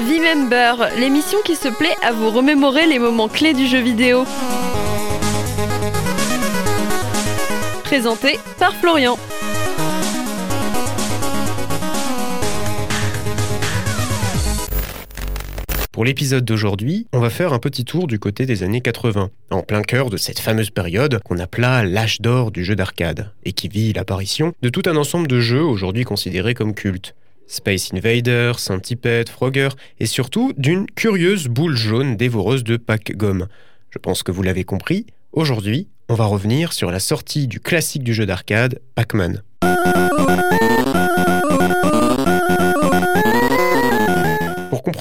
V-Member, l'émission qui se plaît à vous remémorer les moments clés du jeu vidéo. Présenté par Florian. Pour l'épisode d'aujourd'hui, on va faire un petit tour du côté des années 80, en plein cœur de cette fameuse période qu'on appela l'âge d'or du jeu d'arcade, et qui vit l'apparition de tout un ensemble de jeux aujourd'hui considérés comme cultes. Space Invader, Centipede, Frogger, et surtout d'une curieuse boule jaune dévoreuse de pack-gomme. Je pense que vous l'avez compris, aujourd'hui, on va revenir sur la sortie du classique du jeu d'arcade, Pac-Man.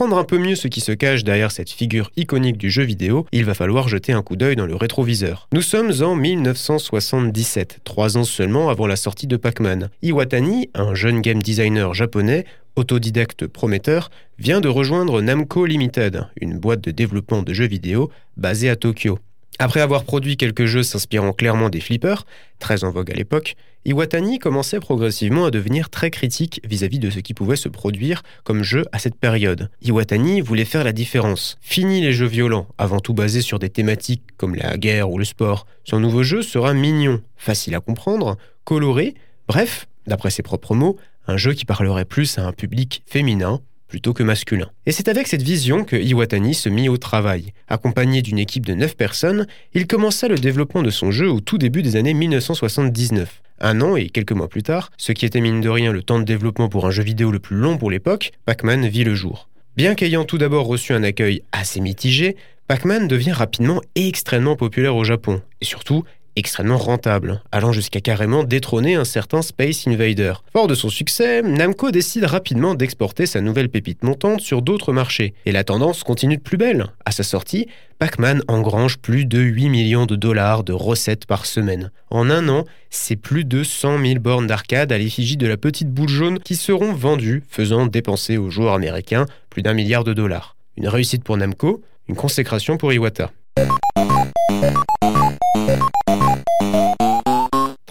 Comprendre un peu mieux ce qui se cache derrière cette figure iconique du jeu vidéo, il va falloir jeter un coup d'œil dans le rétroviseur. Nous sommes en 1977, trois ans seulement avant la sortie de Pac-Man. Iwatani, un jeune game designer japonais, autodidacte prometteur, vient de rejoindre Namco Limited, une boîte de développement de jeux vidéo basée à Tokyo. Après avoir produit quelques jeux s'inspirant clairement des flippers, très en vogue à l'époque, Iwatani commençait progressivement à devenir très critique vis-à-vis de ce qui pouvait se produire comme jeu à cette période. Iwatani voulait faire la différence. Fini les jeux violents, avant tout basés sur des thématiques comme la guerre ou le sport. Son nouveau jeu sera mignon, facile à comprendre, coloré, bref, d'après ses propres mots, un jeu qui parlerait plus à un public féminin, plutôt que masculin. Et c'est avec cette vision que Iwatani se mit au travail. Accompagné d'une équipe de 9 personnes, il commença le développement de son jeu au tout début des années 1979. Un an et quelques mois plus tard, ce qui était mine de rien le temps de développement pour un jeu vidéo le plus long pour l'époque, Pac-Man vit le jour. Bien qu'ayant tout d'abord reçu un accueil assez mitigé, Pac-Man devient rapidement extrêmement populaire au Japon, et surtout extrêmement rentable, allant jusqu'à carrément détrôner un certain Space Invader. Fort de son succès, Namco décide rapidement d'exporter sa nouvelle pépite montante sur d'autres marchés, et la tendance continue de plus belle. À sa sortie, Pac-Man engrange plus de 8 millions de dollars de recettes par semaine. En un an, c'est plus de 100 000 bornes d'arcade à l'effigie de la petite boule jaune qui seront vendues, faisant dépenser aux joueurs américains plus d'un milliard de dollars. Une réussite pour Namco, une consécration pour Iwata.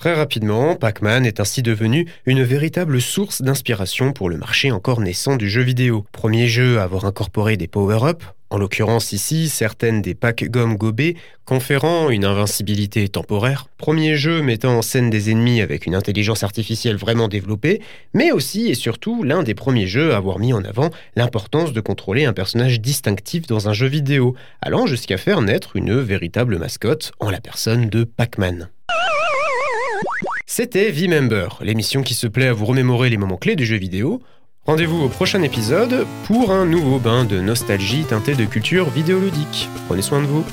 Très rapidement, Pac-Man est ainsi devenu une véritable source d'inspiration pour le marché encore naissant du jeu vidéo. Premier jeu à avoir incorporé des power-ups, en l'occurrence ici certaines des packs gomme gobées conférant une invincibilité temporaire. Premier jeu mettant en scène des ennemis avec une intelligence artificielle vraiment développée, mais aussi et surtout l'un des premiers jeux à avoir mis en avant l'importance de contrôler un personnage distinctif dans un jeu vidéo, allant jusqu'à faire naître une véritable mascotte en la personne de Pac-Man. C'était V-Member, l'émission qui se plaît à vous remémorer les moments clés du jeu vidéo. Rendez-vous au prochain épisode pour un nouveau bain de nostalgie teinté de culture vidéoludique. Prenez soin de vous.